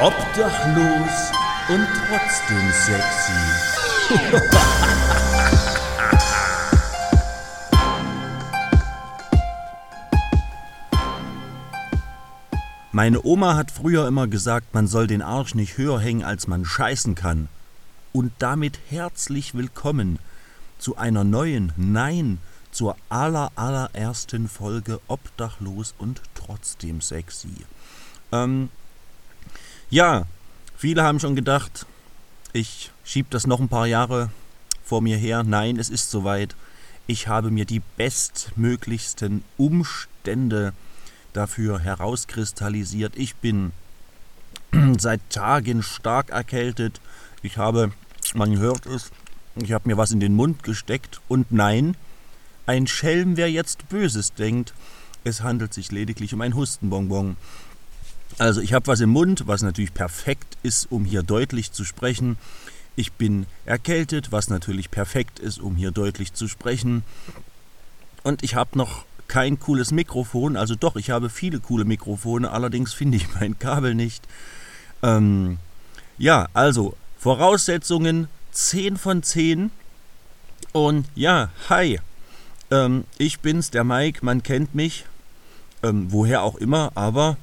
Obdachlos und trotzdem sexy. Meine Oma hat früher immer gesagt, man soll den Arsch nicht höher hängen, als man scheißen kann. Und damit herzlich willkommen zu einer neuen, nein, zur aller allerersten Folge Obdachlos und trotzdem sexy. Ähm, ja, viele haben schon gedacht, ich schiebe das noch ein paar Jahre vor mir her. Nein, es ist soweit. Ich habe mir die bestmöglichsten Umstände dafür herauskristallisiert. Ich bin seit Tagen stark erkältet. Ich habe, man hört es, ich habe mir was in den Mund gesteckt. Und nein, ein Schelm, wer jetzt Böses denkt, es handelt sich lediglich um ein Hustenbonbon. Also ich habe was im Mund, was natürlich perfekt ist, um hier deutlich zu sprechen. Ich bin erkältet, was natürlich perfekt ist, um hier deutlich zu sprechen. Und ich habe noch kein cooles Mikrofon. Also doch, ich habe viele coole Mikrofone, allerdings finde ich mein Kabel nicht. Ähm, ja, also Voraussetzungen 10 von 10. Und ja, hi. Ähm, ich bin's, der Mike, man kennt mich. Ähm, woher auch immer, aber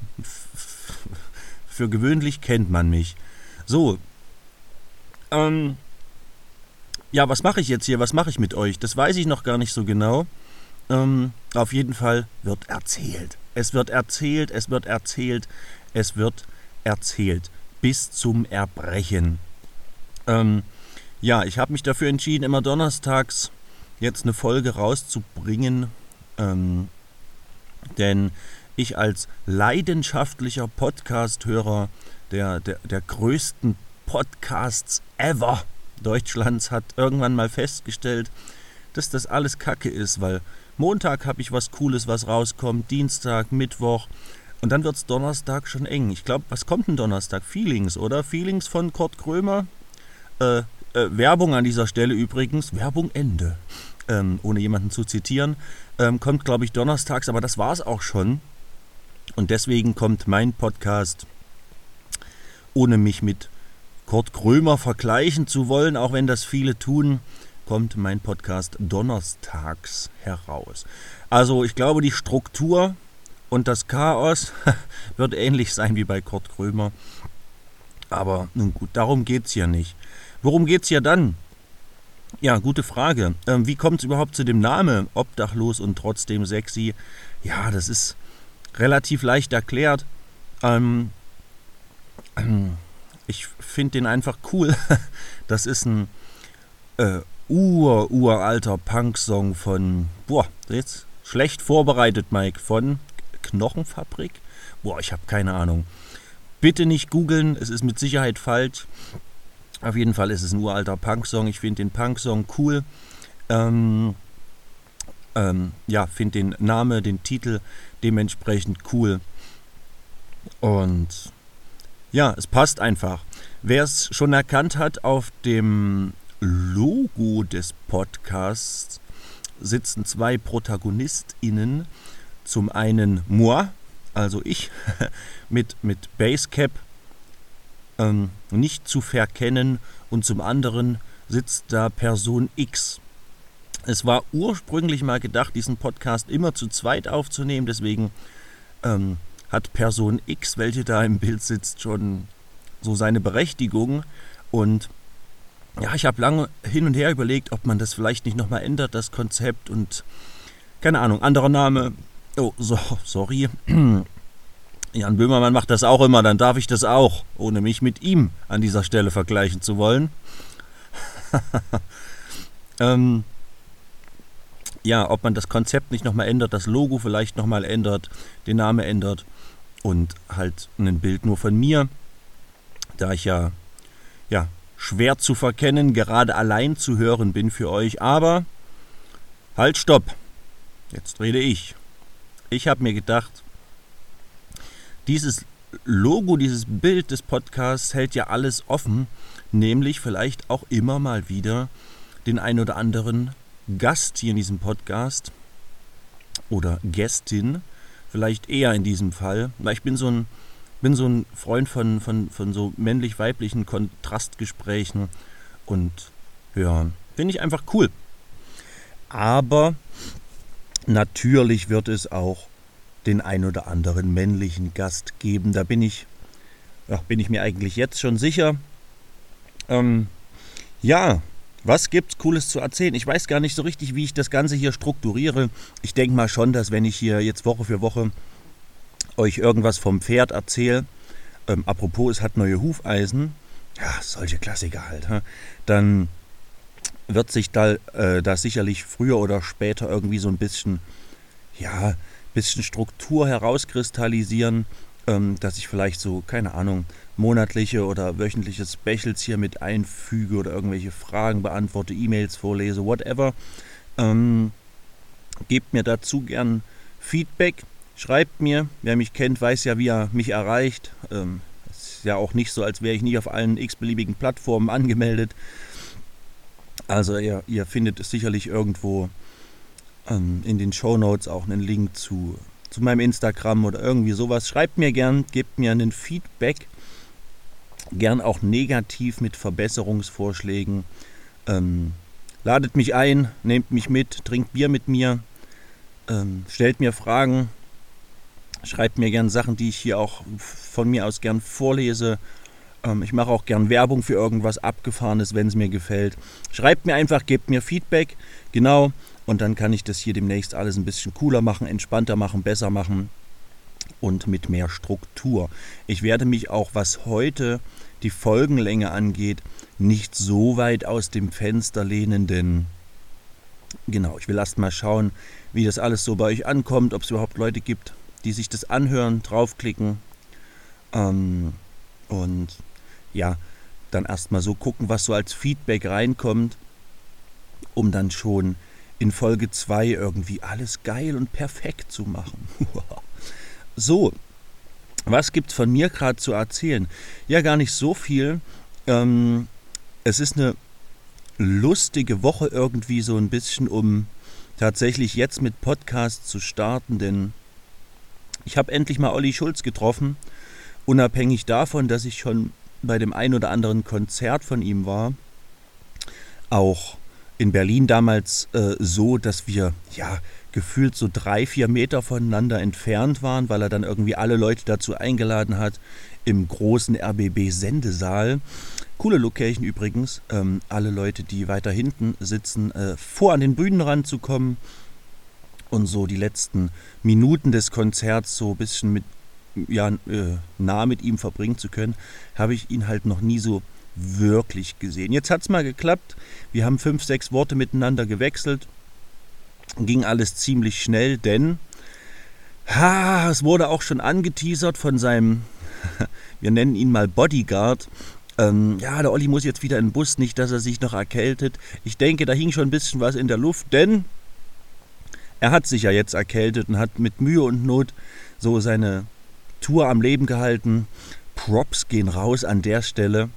für gewöhnlich kennt man mich. So. Ähm, ja, was mache ich jetzt hier? Was mache ich mit euch? Das weiß ich noch gar nicht so genau. Ähm, auf jeden Fall wird erzählt. Es wird erzählt, es wird erzählt, es wird erzählt. Bis zum Erbrechen. Ähm, ja, ich habe mich dafür entschieden, immer donnerstags jetzt eine Folge rauszubringen. Ähm, denn ich als leidenschaftlicher Podcast-Hörer der, der, der größten Podcasts ever Deutschlands hat irgendwann mal festgestellt, dass das alles Kacke ist, weil Montag habe ich was Cooles, was rauskommt, Dienstag, Mittwoch und dann wird es Donnerstag schon eng. Ich glaube, was kommt denn Donnerstag? Feelings, oder? Feelings von Kurt Krömer. Äh, äh, Werbung an dieser Stelle übrigens. Werbung Ende. Ähm, ohne jemanden zu zitieren. Ähm, kommt, glaube ich, donnerstags, aber das war es auch schon. Und deswegen kommt mein Podcast, ohne mich mit Kurt Krömer vergleichen zu wollen, auch wenn das viele tun, kommt mein Podcast donnerstags heraus. Also ich glaube, die Struktur und das Chaos wird ähnlich sein wie bei Kurt Krömer. Aber nun gut, darum geht es hier nicht. Worum geht es hier dann? Ja, gute Frage. Ähm, wie kommt es überhaupt zu dem Namen Obdachlos und trotzdem sexy? Ja, das ist relativ leicht erklärt. Ähm, ich finde den einfach cool. Das ist ein äh, ur, uralter Punk-Song von, boah, jetzt schlecht vorbereitet, Mike, von Knochenfabrik? Boah, ich habe keine Ahnung. Bitte nicht googeln, es ist mit Sicherheit falsch. Auf jeden Fall ist es ein uralter Punk-Song. Ich finde den Punk-Song cool. Ähm, ähm, ja, finde den Namen, den Titel dementsprechend cool. Und ja, es passt einfach. Wer es schon erkannt hat, auf dem Logo des Podcasts sitzen zwei ProtagonistInnen. Zum einen moi, also ich, mit, mit Basecap ähm, nicht zu verkennen und zum anderen sitzt da Person X. Es war ursprünglich mal gedacht, diesen Podcast immer zu zweit aufzunehmen, deswegen ähm, hat Person X, welche da im Bild sitzt, schon so seine Berechtigung. Und ja, ich habe lange hin und her überlegt, ob man das vielleicht nicht nochmal ändert, das Konzept und keine Ahnung, anderer Name. Oh, so, sorry. Jan Böhmermann macht das auch immer, dann darf ich das auch, ohne mich mit ihm an dieser Stelle vergleichen zu wollen. ähm, ja, ob man das Konzept nicht nochmal ändert, das Logo vielleicht nochmal ändert, den Namen ändert und halt ein Bild nur von mir, da ich ja, ja schwer zu verkennen, gerade allein zu hören bin für euch. Aber halt, stopp. Jetzt rede ich. Ich habe mir gedacht, dieses Logo, dieses Bild des Podcasts hält ja alles offen, nämlich vielleicht auch immer mal wieder den ein oder anderen Gast hier in diesem Podcast oder Gästin, vielleicht eher in diesem Fall, weil ich bin so ein, bin so ein Freund von, von, von so männlich-weiblichen Kontrastgesprächen und ja, finde ich einfach cool. Aber natürlich wird es auch den ein oder anderen männlichen Gast geben. Da bin ich, ja, bin ich mir eigentlich jetzt schon sicher. Ähm, ja, was gibt's Cooles zu erzählen? Ich weiß gar nicht so richtig, wie ich das Ganze hier strukturiere. Ich denke mal schon, dass wenn ich hier jetzt Woche für Woche euch irgendwas vom Pferd erzähle, ähm, apropos, es hat neue Hufeisen, ja, solche Klassiker halt, dann wird sich da, äh, da sicherlich früher oder später irgendwie so ein bisschen, ja, bisschen Struktur herauskristallisieren, ähm, dass ich vielleicht so, keine Ahnung, monatliche oder wöchentliche Specials hier mit einfüge oder irgendwelche Fragen beantworte, E-Mails vorlese, whatever. Ähm, gebt mir dazu gern Feedback. Schreibt mir, wer mich kennt, weiß ja, wie er mich erreicht. Ähm, ist ja auch nicht so, als wäre ich nicht auf allen x-beliebigen Plattformen angemeldet. Also ihr, ihr findet sicherlich irgendwo ähm, in den Show Notes auch einen Link zu, zu meinem Instagram oder irgendwie sowas. Schreibt mir gern, gebt mir einen Feedback. Gern auch negativ mit Verbesserungsvorschlägen. Ähm, ladet mich ein, nehmt mich mit, trinkt Bier mit mir, ähm, stellt mir Fragen, schreibt mir gern Sachen, die ich hier auch von mir aus gern vorlese. Ähm, ich mache auch gern Werbung für irgendwas Abgefahrenes, wenn es mir gefällt. Schreibt mir einfach, gebt mir Feedback. Genau. Und dann kann ich das hier demnächst alles ein bisschen cooler machen, entspannter machen, besser machen und mit mehr Struktur. Ich werde mich auch, was heute die Folgenlänge angeht, nicht so weit aus dem Fenster lehnen, denn genau, ich will erst mal schauen, wie das alles so bei euch ankommt, ob es überhaupt Leute gibt, die sich das anhören, draufklicken. Ähm, und ja, dann erstmal so gucken, was so als Feedback reinkommt, um dann schon in Folge 2 irgendwie alles geil und perfekt zu machen. so, was gibt's von mir gerade zu erzählen? Ja, gar nicht so viel. Ähm, es ist eine lustige Woche irgendwie so ein bisschen, um tatsächlich jetzt mit Podcast zu starten, denn ich habe endlich mal Olli Schulz getroffen, unabhängig davon, dass ich schon bei dem ein oder anderen Konzert von ihm war, auch in Berlin damals äh, so, dass wir ja gefühlt so drei, vier Meter voneinander entfernt waren, weil er dann irgendwie alle Leute dazu eingeladen hat im großen RBB-Sendesaal. Coole Location übrigens, ähm, alle Leute, die weiter hinten sitzen, äh, vor an den Bühnenrand zu kommen und so die letzten Minuten des Konzerts so ein bisschen mit ja, äh, nah mit ihm verbringen zu können, habe ich ihn halt noch nie so wirklich gesehen. Jetzt hat es mal geklappt. Wir haben fünf, sechs Worte miteinander gewechselt. Ging alles ziemlich schnell, denn ha, es wurde auch schon angeteasert von seinem, wir nennen ihn mal Bodyguard. Ähm, ja, der Olli muss jetzt wieder in den Bus, nicht, dass er sich noch erkältet. Ich denke, da hing schon ein bisschen was in der Luft, denn er hat sich ja jetzt erkältet und hat mit Mühe und Not so seine Tour am Leben gehalten. Props gehen raus an der Stelle.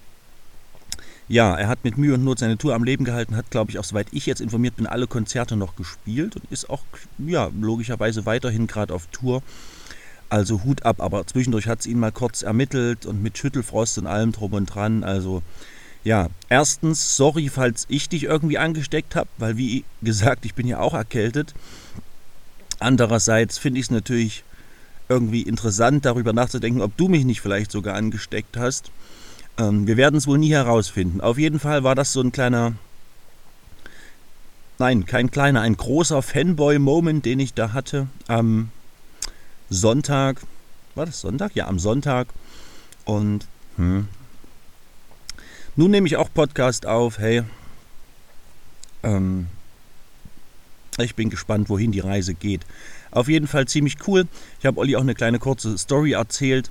Ja, er hat mit Mühe und Not seine Tour am Leben gehalten, hat, glaube ich, auch soweit ich jetzt informiert bin, alle Konzerte noch gespielt und ist auch, ja, logischerweise weiterhin gerade auf Tour. Also Hut ab, aber zwischendurch hat es ihn mal kurz ermittelt und mit Schüttelfrost und allem drum und dran. Also ja, erstens, sorry, falls ich dich irgendwie angesteckt habe, weil wie gesagt, ich bin ja auch erkältet. Andererseits finde ich es natürlich irgendwie interessant, darüber nachzudenken, ob du mich nicht vielleicht sogar angesteckt hast. Ähm, wir werden es wohl nie herausfinden. Auf jeden Fall war das so ein kleiner, nein, kein kleiner, ein großer Fanboy-Moment, den ich da hatte am Sonntag. War das Sonntag? Ja, am Sonntag. Und hm. nun nehme ich auch Podcast auf. Hey, ähm, ich bin gespannt, wohin die Reise geht. Auf jeden Fall ziemlich cool. Ich habe Olli auch eine kleine kurze Story erzählt,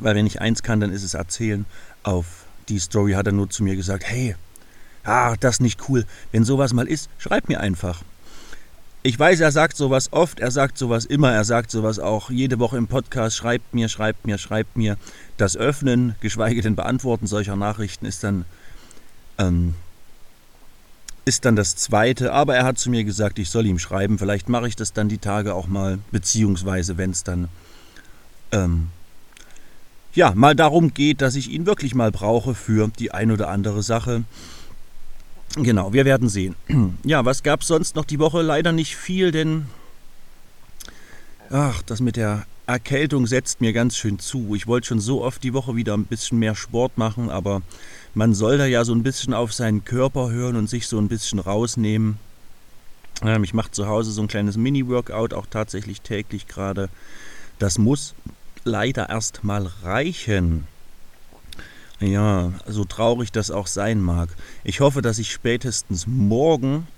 weil wenn ich eins kann, dann ist es erzählen. Auf die Story hat er nur zu mir gesagt, hey, ah, das nicht cool. Wenn sowas mal ist, schreib mir einfach. Ich weiß, er sagt sowas oft, er sagt sowas immer, er sagt sowas auch jede Woche im Podcast, schreibt mir, schreibt mir, schreibt mir. Das Öffnen, geschweige denn Beantworten solcher Nachrichten ist dann ähm, ist dann das zweite, aber er hat zu mir gesagt, ich soll ihm schreiben. Vielleicht mache ich das dann die Tage auch mal, beziehungsweise wenn es dann ähm, ja, mal darum geht, dass ich ihn wirklich mal brauche für die ein oder andere Sache. Genau, wir werden sehen. Ja, was gab es sonst noch die Woche? Leider nicht viel, denn ach, das mit der Erkältung setzt mir ganz schön zu. Ich wollte schon so oft die Woche wieder ein bisschen mehr Sport machen, aber man soll da ja so ein bisschen auf seinen Körper hören und sich so ein bisschen rausnehmen. Ähm, ich mache zu Hause so ein kleines Mini-Workout, auch tatsächlich täglich gerade. Das muss leider erst mal reichen. Ja, so traurig das auch sein mag. Ich hoffe, dass ich spätestens morgen,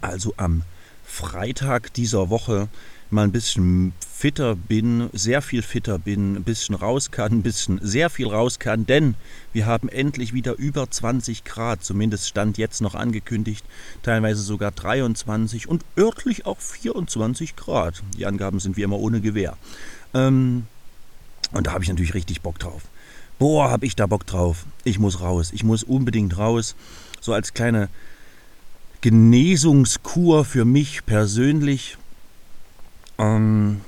also am Freitag dieser Woche, mal ein bisschen fitter bin, sehr viel fitter bin, ein bisschen raus kann, ein bisschen sehr viel raus kann, denn wir haben endlich wieder über 20 Grad, zumindest stand jetzt noch angekündigt, teilweise sogar 23 und örtlich auch 24 Grad. Die Angaben sind wie immer ohne Gewehr. Ähm, und da habe ich natürlich richtig Bock drauf. Boah, habe ich da Bock drauf. Ich muss raus. Ich muss unbedingt raus. So als kleine Genesungskur für mich persönlich. Ähm,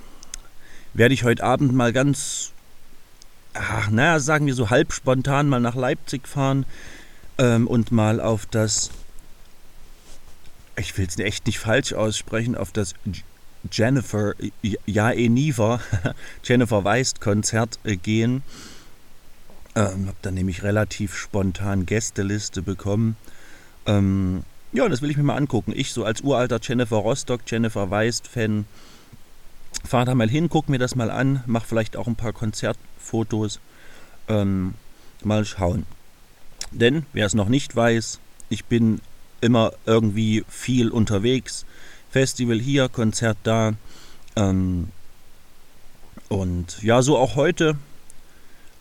werde ich heute Abend mal ganz, ach, naja, sagen wir so halb spontan mal nach Leipzig fahren ähm, und mal auf das, ich will es echt nicht falsch aussprechen, auf das Jennifer Jaeniva, Jennifer Weist Konzert äh, gehen. Ähm, habe dann nämlich relativ spontan Gästeliste bekommen. Ähm, ja, das will ich mir mal angucken. Ich so als uralter Jennifer Rostock, Jennifer Weist-Fan Fahr da mal hin, guck mir das mal an, mach vielleicht auch ein paar Konzertfotos. Ähm, mal schauen. Denn, wer es noch nicht weiß, ich bin immer irgendwie viel unterwegs. Festival hier, Konzert da. Ähm, und ja, so auch heute.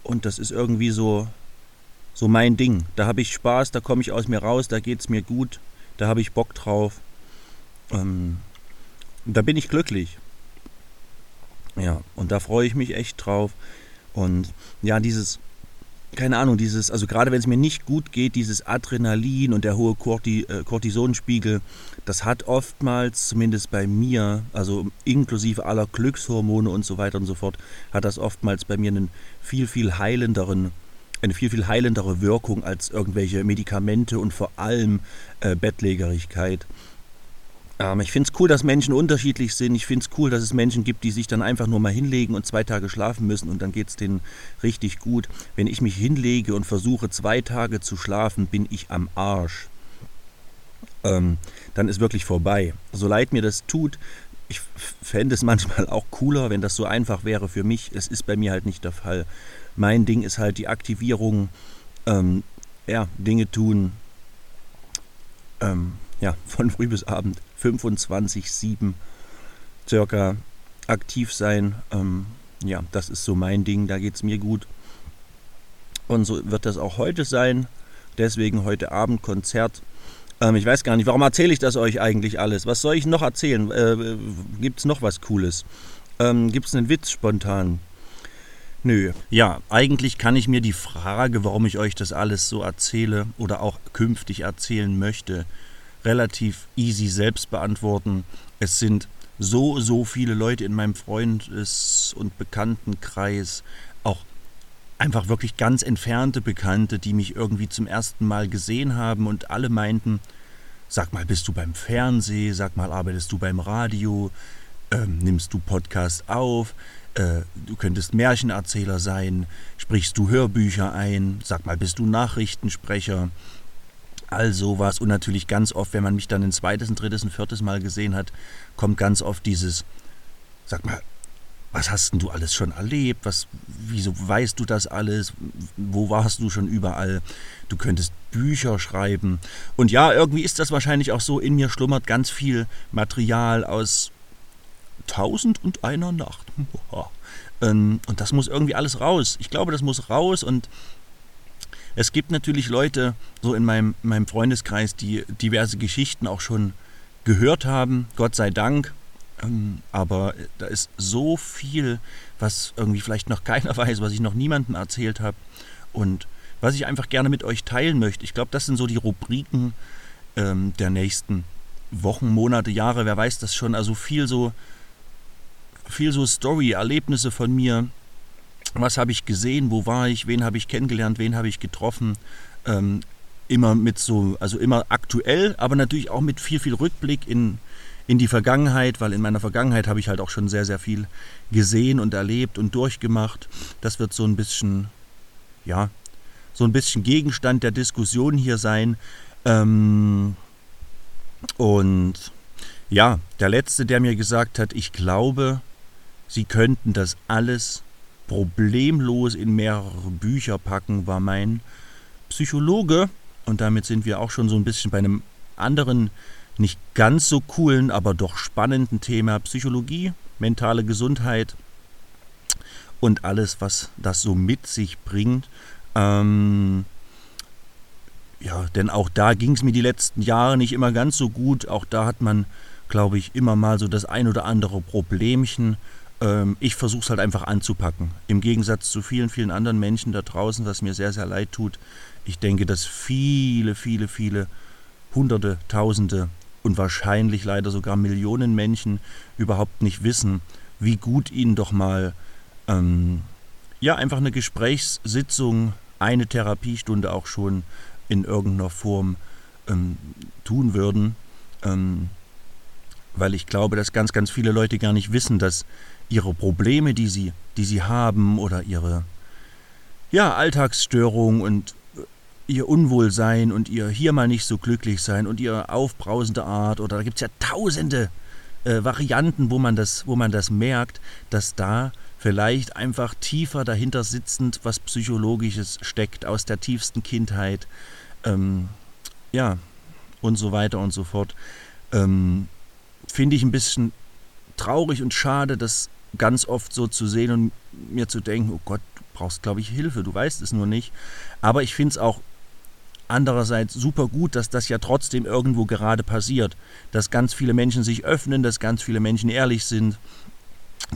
Und das ist irgendwie so, so mein Ding. Da habe ich Spaß, da komme ich aus mir raus, da geht es mir gut, da habe ich Bock drauf. Ähm, da bin ich glücklich. Ja, und da freue ich mich echt drauf. Und ja, dieses, keine Ahnung, dieses, also gerade wenn es mir nicht gut geht, dieses Adrenalin und der hohe Corti, äh, Cortisonspiegel, das hat oftmals, zumindest bei mir, also inklusive aller Glückshormone und so weiter und so fort, hat das oftmals bei mir einen viel, viel heilenderen, eine viel, viel heilendere Wirkung als irgendwelche Medikamente und vor allem äh, Bettlägerigkeit. Ähm, ich finde es cool, dass Menschen unterschiedlich sind. Ich finde es cool, dass es Menschen gibt, die sich dann einfach nur mal hinlegen und zwei Tage schlafen müssen und dann geht es denen richtig gut. Wenn ich mich hinlege und versuche zwei Tage zu schlafen, bin ich am Arsch. Ähm, dann ist wirklich vorbei. So leid mir das tut, ich fände es manchmal auch cooler, wenn das so einfach wäre für mich. Es ist bei mir halt nicht der Fall. Mein Ding ist halt die Aktivierung, ähm, ja, Dinge tun, ähm, ja, von früh bis Abend 25-7 circa aktiv sein. Ähm, ja, das ist so mein Ding, da geht es mir gut. Und so wird das auch heute sein. Deswegen heute Abend Konzert. Ähm, ich weiß gar nicht, warum erzähle ich das euch eigentlich alles? Was soll ich noch erzählen? Äh, Gibt es noch was Cooles? Ähm, Gibt es einen Witz spontan? Nö. Ja, eigentlich kann ich mir die Frage, warum ich euch das alles so erzähle oder auch künftig erzählen möchte, relativ easy selbst beantworten. Es sind so, so viele Leute in meinem Freundes- und Bekanntenkreis, auch einfach wirklich ganz entfernte Bekannte, die mich irgendwie zum ersten Mal gesehen haben und alle meinten, sag mal, bist du beim Fernsehen, sag mal, arbeitest du beim Radio, ähm, nimmst du Podcast auf, äh, du könntest Märchenerzähler sein, sprichst du Hörbücher ein, sag mal, bist du Nachrichtensprecher, all sowas. Und natürlich ganz oft, wenn man mich dann ein zweites, ein drittes, ein viertes Mal gesehen hat, kommt ganz oft dieses, sag mal, was hast denn du alles schon erlebt? Was, wieso weißt du das alles? Wo warst du schon überall? Du könntest Bücher schreiben. Und ja, irgendwie ist das wahrscheinlich auch so, in mir schlummert ganz viel Material aus Tausend und einer Nacht. Ähm, und das muss irgendwie alles raus. Ich glaube, das muss raus und es gibt natürlich Leute, so in meinem, meinem Freundeskreis, die diverse Geschichten auch schon gehört haben, Gott sei Dank. Ähm, aber da ist so viel, was irgendwie vielleicht noch keiner weiß, was ich noch niemandem erzählt habe. Und was ich einfach gerne mit euch teilen möchte. Ich glaube, das sind so die Rubriken ähm, der nächsten Wochen, Monate, Jahre, wer weiß das schon. Also viel so, viel so Story, Erlebnisse von mir, was habe ich gesehen, wo war ich, wen habe ich kennengelernt, wen habe ich getroffen. Ähm, immer mit so, also immer aktuell, aber natürlich auch mit viel, viel Rückblick in, in die Vergangenheit, weil in meiner Vergangenheit habe ich halt auch schon sehr, sehr viel gesehen und erlebt und durchgemacht. Das wird so ein bisschen, ja, so ein bisschen Gegenstand der Diskussion hier sein. Ähm, und ja, der letzte, der mir gesagt hat, ich glaube, sie könnten das alles problemlos in mehrere Bücher packen, war mein Psychologe. Und damit sind wir auch schon so ein bisschen bei einem anderen, nicht ganz so coolen, aber doch spannenden Thema Psychologie, mentale Gesundheit und alles, was das so mit sich bringt. Ähm, ja, denn auch da ging es mir die letzten Jahre nicht immer ganz so gut. Auch da hat man, glaube ich, immer mal so das ein oder andere Problemchen. Ähm, ich versuche es halt einfach anzupacken. Im Gegensatz zu vielen, vielen anderen Menschen da draußen, was mir sehr, sehr leid tut. Ich denke, dass viele, viele, viele Hunderte, Tausende und wahrscheinlich leider sogar Millionen Menschen überhaupt nicht wissen, wie gut ihnen doch mal ähm, ja einfach eine Gesprächssitzung, eine Therapiestunde auch schon in irgendeiner Form ähm, tun würden. Ähm, weil ich glaube, dass ganz, ganz viele Leute gar nicht wissen, dass ihre Probleme, die sie, die sie haben oder ihre ja, Alltagsstörungen und äh, ihr Unwohlsein und ihr hier mal nicht so glücklich sein und ihre aufbrausende Art oder da gibt es ja tausende äh, Varianten, wo man, das, wo man das merkt, dass da vielleicht einfach tiefer dahinter sitzend was Psychologisches steckt aus der tiefsten Kindheit, ähm, ja, und so weiter und so fort. Ähm, Finde ich ein bisschen traurig und schade, dass ganz oft so zu sehen und mir zu denken, oh Gott, du brauchst, glaube ich, Hilfe, du weißt es nur nicht. Aber ich finde es auch andererseits super gut, dass das ja trotzdem irgendwo gerade passiert, dass ganz viele Menschen sich öffnen, dass ganz viele Menschen ehrlich sind.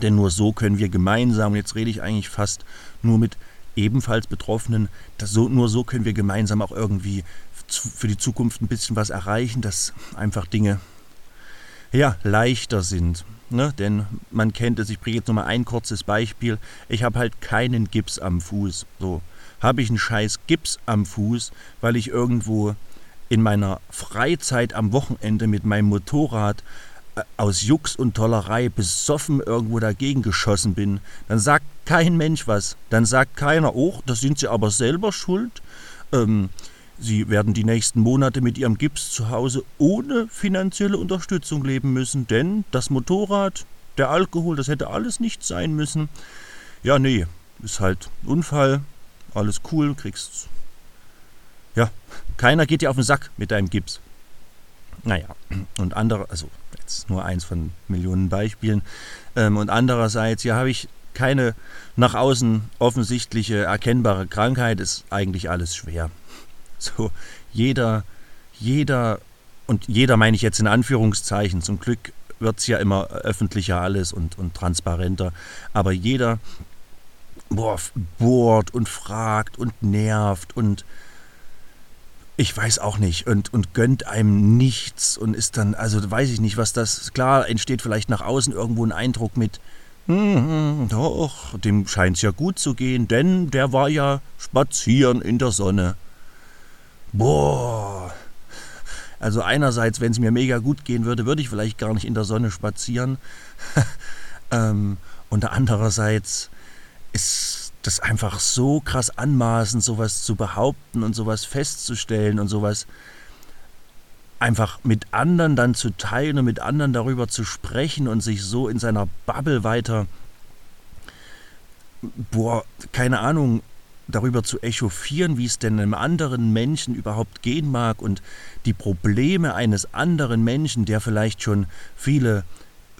Denn nur so können wir gemeinsam, jetzt rede ich eigentlich fast nur mit ebenfalls Betroffenen, so, nur so können wir gemeinsam auch irgendwie für die Zukunft ein bisschen was erreichen, dass einfach Dinge ja, leichter sind. Ne? Denn man kennt es, ich bringe jetzt nochmal ein kurzes Beispiel. Ich habe halt keinen Gips am Fuß. So habe ich einen scheiß Gips am Fuß, weil ich irgendwo in meiner Freizeit am Wochenende mit meinem Motorrad äh, aus Jux und Tollerei besoffen irgendwo dagegen geschossen bin, dann sagt kein Mensch was. Dann sagt keiner, oh, da sind sie aber selber schuld. Ähm, Sie werden die nächsten Monate mit Ihrem Gips zu Hause ohne finanzielle Unterstützung leben müssen, denn das Motorrad, der Alkohol, das hätte alles nicht sein müssen. Ja, nee, ist halt Unfall, alles cool, kriegst. Ja, keiner geht dir auf den Sack mit deinem Gips. Naja, und andere, also jetzt nur eins von Millionen Beispielen. Ähm, und andererseits, ja, habe ich keine nach außen offensichtliche erkennbare Krankheit, ist eigentlich alles schwer. So, jeder, jeder, und jeder meine ich jetzt in Anführungszeichen, zum Glück wird es ja immer öffentlicher alles und, und transparenter, aber jeder boah, bohrt und fragt und nervt und ich weiß auch nicht und, und gönnt einem nichts und ist dann, also weiß ich nicht, was das, klar entsteht vielleicht nach außen irgendwo ein Eindruck mit, hm, doch, dem scheint es ja gut zu gehen, denn der war ja spazieren in der Sonne. Boah. Also einerseits, wenn es mir mega gut gehen würde, würde ich vielleicht gar nicht in der Sonne spazieren. ähm, und andererseits ist das einfach so krass anmaßend, sowas zu behaupten und sowas festzustellen und sowas einfach mit anderen dann zu teilen und mit anderen darüber zu sprechen und sich so in seiner Bubble weiter, boah, keine Ahnung, darüber zu echauffieren, wie es denn einem anderen Menschen überhaupt gehen mag und die Probleme eines anderen Menschen, der vielleicht schon viele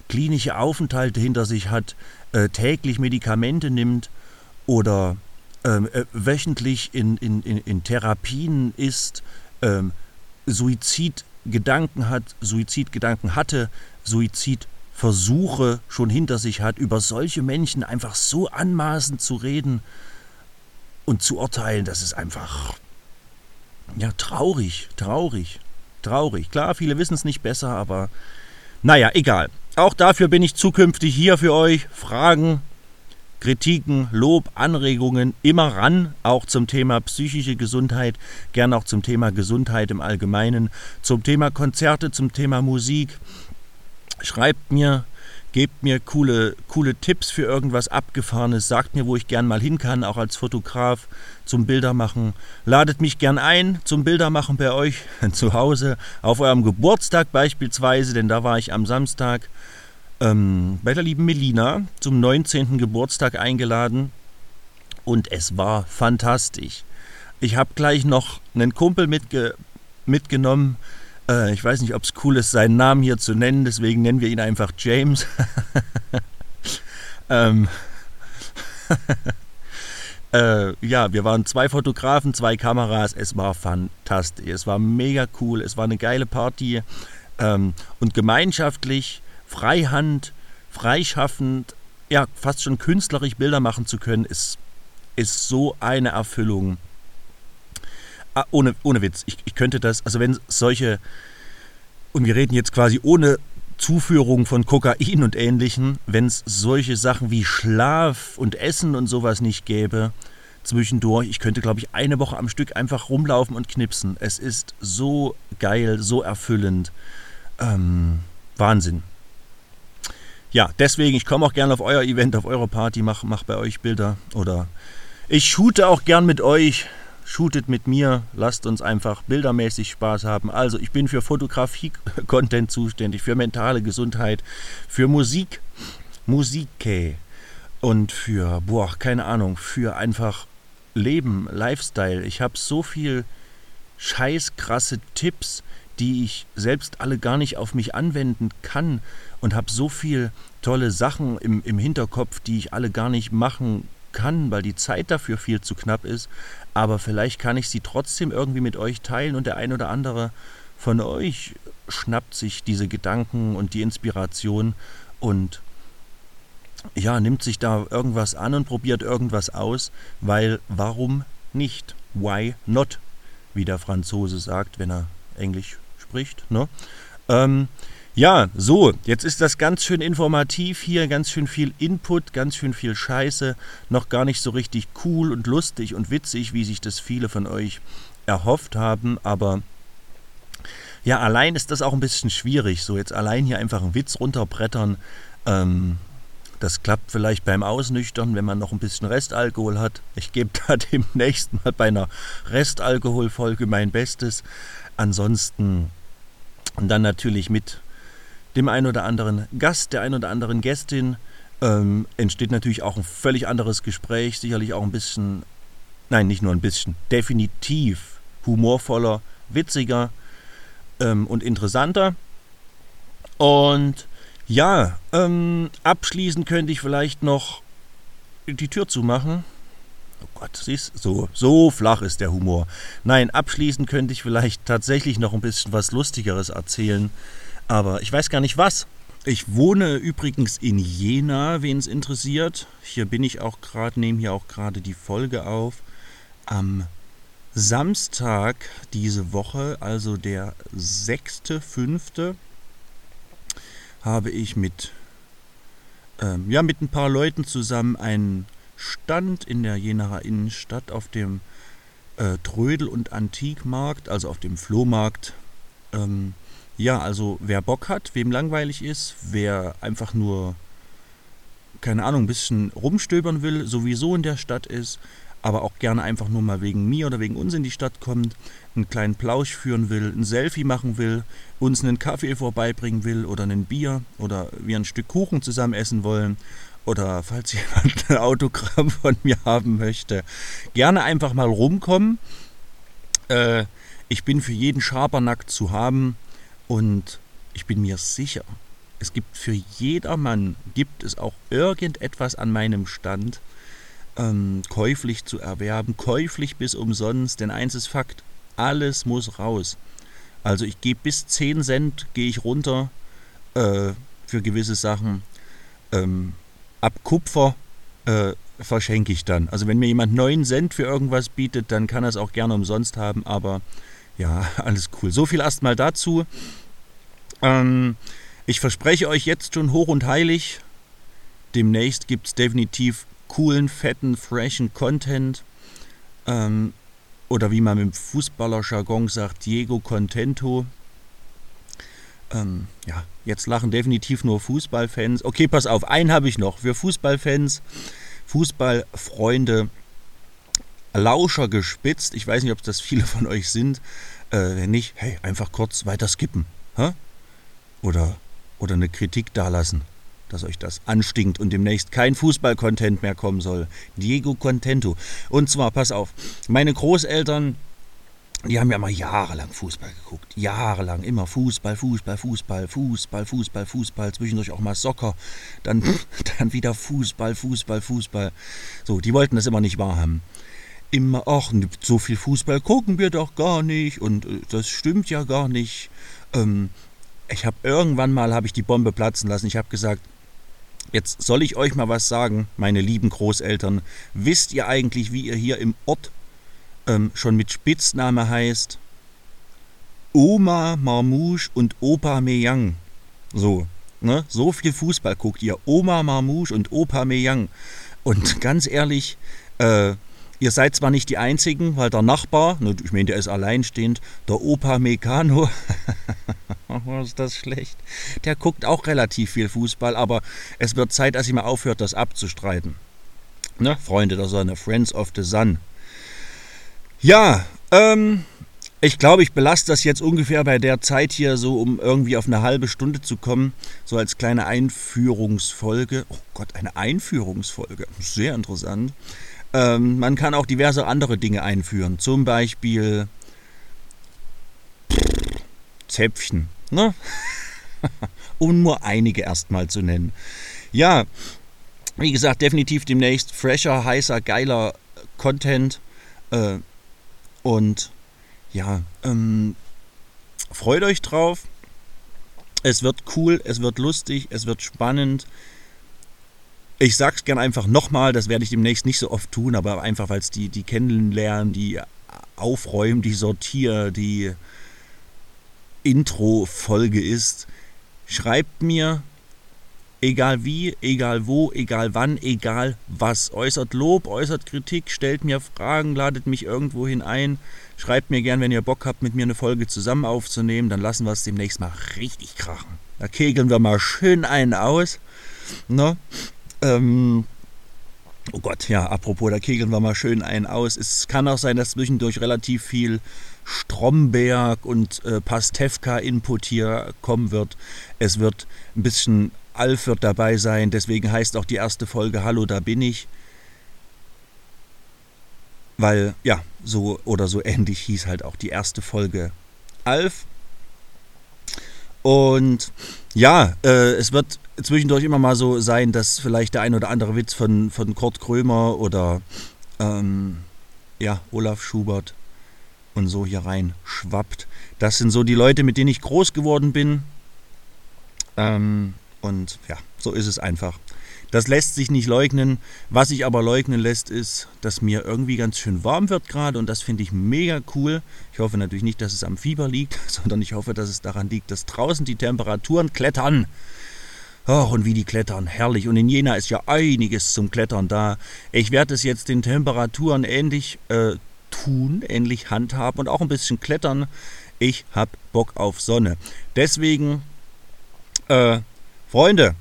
klinische Aufenthalte hinter sich hat, äh, täglich Medikamente nimmt oder ähm, äh, wöchentlich in, in, in, in, Therapien ist, ähm, Suizidgedanken hat, Suizidgedanken hatte, Suizidversuche schon hinter sich hat, über solche Menschen einfach so anmaßend zu reden, und zu urteilen, das ist einfach ja traurig, traurig, traurig. Klar, viele wissen es nicht besser, aber naja, egal. Auch dafür bin ich zukünftig hier für euch. Fragen, Kritiken, Lob, Anregungen immer ran, auch zum Thema psychische Gesundheit, gern auch zum Thema Gesundheit im Allgemeinen, zum Thema Konzerte, zum Thema Musik. Schreibt mir, gebt mir coole, coole Tipps für irgendwas Abgefahrenes, sagt mir, wo ich gern mal hin kann, auch als Fotograf zum Bildermachen. Ladet mich gern ein zum Bildermachen bei euch zu Hause, auf eurem Geburtstag beispielsweise, denn da war ich am Samstag ähm, bei der lieben Melina zum 19. Geburtstag eingeladen und es war fantastisch. Ich habe gleich noch einen Kumpel mitge mitgenommen, äh, ich weiß nicht, ob es cool ist, seinen Namen hier zu nennen, deswegen nennen wir ihn einfach James. ähm, äh, ja, wir waren zwei Fotografen, zwei Kameras. Es war fantastisch. Es war mega cool. Es war eine geile Party. Ähm, und gemeinschaftlich, freihand, freischaffend, ja, fast schon künstlerisch Bilder machen zu können, ist, ist so eine Erfüllung. Ah, ohne, ohne Witz, ich, ich könnte das, also wenn solche, und wir reden jetzt quasi ohne Zuführung von Kokain und Ähnlichem, wenn es solche Sachen wie Schlaf und Essen und sowas nicht gäbe, zwischendurch, ich könnte, glaube ich, eine Woche am Stück einfach rumlaufen und knipsen. Es ist so geil, so erfüllend. Ähm, Wahnsinn. Ja, deswegen, ich komme auch gerne auf euer Event, auf eure Party, mach, mach bei euch Bilder oder ich shoote auch gern mit euch shootet mit mir, lasst uns einfach bildermäßig Spaß haben. Also ich bin für Fotografie-Content zuständig, für mentale Gesundheit, für Musik, Musike und für, boah, keine Ahnung, für einfach Leben, Lifestyle. Ich habe so viel scheiß krasse Tipps, die ich selbst alle gar nicht auf mich anwenden kann und habe so viel tolle Sachen im, im Hinterkopf, die ich alle gar nicht machen kann, weil die Zeit dafür viel zu knapp ist. Aber vielleicht kann ich sie trotzdem irgendwie mit euch teilen und der ein oder andere von euch schnappt sich diese Gedanken und die Inspiration und ja, nimmt sich da irgendwas an und probiert irgendwas aus, weil warum nicht? Why not? Wie der Franzose sagt, wenn er Englisch spricht. Ne? Ähm, ja, so, jetzt ist das ganz schön informativ hier, ganz schön viel Input, ganz schön viel Scheiße, noch gar nicht so richtig cool und lustig und witzig, wie sich das viele von euch erhofft haben, aber ja, allein ist das auch ein bisschen schwierig, so jetzt allein hier einfach einen Witz runterbrettern, ähm, das klappt vielleicht beim Ausnüchtern, wenn man noch ein bisschen Restalkohol hat. Ich gebe da demnächst mal bei einer Restalkoholfolge mein Bestes. Ansonsten dann natürlich mit dem einen oder anderen Gast, der einen oder anderen Gästin. Ähm, entsteht natürlich auch ein völlig anderes Gespräch, sicherlich auch ein bisschen, nein, nicht nur ein bisschen, definitiv humorvoller, witziger ähm, und interessanter. Und ja, ähm, abschließend könnte ich vielleicht noch die Tür zumachen. Oh Gott, siehst so, so flach ist der Humor. Nein, abschließend könnte ich vielleicht tatsächlich noch ein bisschen was Lustigeres erzählen. Aber ich weiß gar nicht was. Ich wohne übrigens in Jena, wen es interessiert. Hier bin ich auch gerade, nehme hier auch gerade die Folge auf. Am Samstag diese Woche, also der 6.5., habe ich mit, ähm, ja, mit ein paar Leuten zusammen einen Stand in der Jenaer Innenstadt auf dem äh, Trödel- und Antikmarkt, also auf dem Flohmarkt, ähm, ja, also wer Bock hat, wem langweilig ist, wer einfach nur, keine Ahnung, ein bisschen rumstöbern will, sowieso in der Stadt ist, aber auch gerne einfach nur mal wegen mir oder wegen uns in die Stadt kommt, einen kleinen Plausch führen will, ein Selfie machen will, uns einen Kaffee vorbeibringen will oder ein Bier oder wir ein Stück Kuchen zusammen essen wollen oder falls jemand ein Autogramm von mir haben möchte, gerne einfach mal rumkommen. Äh, ich bin für jeden Schabernack zu haben. Und ich bin mir sicher, es gibt für jedermann, gibt es auch irgendetwas an meinem Stand ähm, käuflich zu erwerben, käuflich bis umsonst, denn eins ist Fakt, alles muss raus. Also ich gebe bis 10 Cent, gehe ich runter äh, für gewisse Sachen. Ähm, ab Kupfer äh, verschenke ich dann. Also wenn mir jemand 9 Cent für irgendwas bietet, dann kann er es auch gerne umsonst haben, aber ja, alles cool. So viel erstmal dazu. Ähm, ich verspreche euch jetzt schon hoch und heilig, demnächst gibt es definitiv coolen, fetten, freshen Content. Ähm, oder wie man dem Fußballerjargon sagt, Diego Contento. Ähm, ja, jetzt lachen definitiv nur Fußballfans. Okay, pass auf, einen habe ich noch. Für Fußballfans, Fußballfreunde, Lauscher gespitzt. Ich weiß nicht, ob das viele von euch sind. Äh, wenn nicht, hey, einfach kurz weiter skippen. Hä? Oder, oder eine Kritik dalassen, dass euch das anstinkt und demnächst kein Fußball-Content mehr kommen soll. Diego Contento. Und zwar, pass auf, meine Großeltern die haben ja mal jahrelang Fußball geguckt. Jahrelang. Immer Fußball, Fußball, Fußball, Fußball, Fußball, Fußball. Zwischendurch auch mal Soccer. Dann, dann wieder Fußball, Fußball, Fußball. So, die wollten das immer nicht wahrhaben. Immer, ach, so viel Fußball gucken wir doch gar nicht. Und äh, das stimmt ja gar nicht. Ähm, ich habe irgendwann mal habe ich die Bombe platzen lassen. Ich habe gesagt, jetzt soll ich euch mal was sagen, meine lieben Großeltern. Wisst ihr eigentlich, wie ihr hier im Ort ähm, schon mit Spitzname heißt Oma Marmouche und Opa Meyang. So, ne? So viel Fußball guckt ihr. Oma Marmouche und Opa Meyang. Und ganz ehrlich, äh, ihr seid zwar nicht die Einzigen, weil der Nachbar, ich meine, der ist alleinstehend, der Opa Mekano, ist das schlecht, der guckt auch relativ viel Fußball, aber es wird Zeit, dass ihr mal aufhört, das abzustreiten. Ne, Freunde der Sonne, Friends of the Sun. Ja, ähm, ich glaube, ich belasse das jetzt ungefähr bei der Zeit hier so, um irgendwie auf eine halbe Stunde zu kommen, so als kleine Einführungsfolge. Oh Gott, eine Einführungsfolge, sehr interessant. Ähm, man kann auch diverse andere Dinge einführen, zum Beispiel Zäpfchen, ne? um nur einige erstmal zu nennen. Ja, wie gesagt, definitiv demnächst fresher, heißer, geiler Content. Äh, und ja, ähm, freut euch drauf. Es wird cool, es wird lustig, es wird spannend. Ich sag's gern einfach nochmal, das werde ich demnächst nicht so oft tun, aber einfach, weil es die, die kennenlernen, die aufräumen, die sortieren, die Intro-Folge ist. Schreibt mir, Egal wie, egal wo, egal wann, egal was. Äußert Lob, äußert Kritik, stellt mir Fragen, ladet mich irgendwo ein. Schreibt mir gern, wenn ihr Bock habt, mit mir eine Folge zusammen aufzunehmen. Dann lassen wir es demnächst mal richtig krachen. Da kegeln wir mal schön einen aus. Ne? Ähm, oh Gott, ja, apropos, da kegeln wir mal schön einen aus. Es kann auch sein, dass zwischendurch relativ viel Stromberg und äh, Pastewka-Input hier kommen wird. Es wird ein bisschen Alf dabei sein, deswegen heißt auch die erste Folge Hallo, da bin ich. Weil, ja, so oder so ähnlich hieß halt auch die erste Folge Alf. Und ja, äh, es wird zwischendurch immer mal so sein, dass vielleicht der ein oder andere Witz von, von Kurt Krömer oder ähm, ja, Olaf Schubert und so hier rein schwappt. Das sind so die Leute, mit denen ich groß geworden bin. Ähm, und ja, so ist es einfach. Das lässt sich nicht leugnen. Was sich aber leugnen lässt, ist, dass mir irgendwie ganz schön warm wird gerade und das finde ich mega cool. Ich hoffe natürlich nicht, dass es am Fieber liegt, sondern ich hoffe, dass es daran liegt, dass draußen die Temperaturen klettern. Oh, und wie die klettern, herrlich. Und in Jena ist ja einiges zum Klettern da. Ich werde es jetzt den Temperaturen ähnlich äh, tun, ähnlich handhaben und auch ein bisschen klettern. Ich habe Bock auf Sonne. Deswegen äh, Freunde,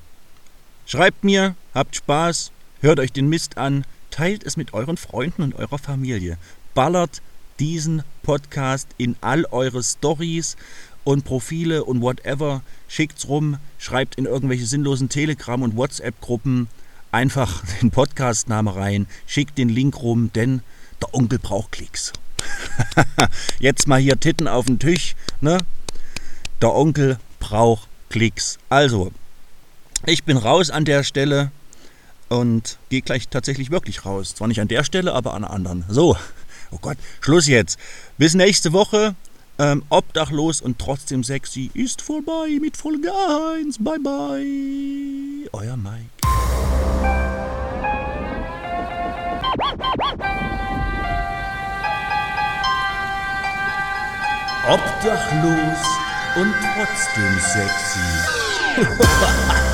schreibt mir, habt Spaß, hört euch den Mist an, teilt es mit euren Freunden und eurer Familie. Ballert diesen Podcast in all eure Stories und Profile und whatever. Schickt's rum, schreibt in irgendwelche sinnlosen Telegram- und WhatsApp-Gruppen einfach den Podcast-Name rein, schickt den Link rum, denn der Onkel braucht Klicks. Jetzt mal hier Titten auf den Tisch, ne? Der Onkel braucht Klicks. Also, ich bin raus an der Stelle und gehe gleich tatsächlich wirklich raus. Zwar nicht an der Stelle, aber an einer anderen. So, oh Gott, Schluss jetzt. Bis nächste Woche. Ähm, obdachlos und trotzdem sexy ist vorbei mit Folge 1. Bye bye. Euer Mike. Obdachlos und trotzdem sexy.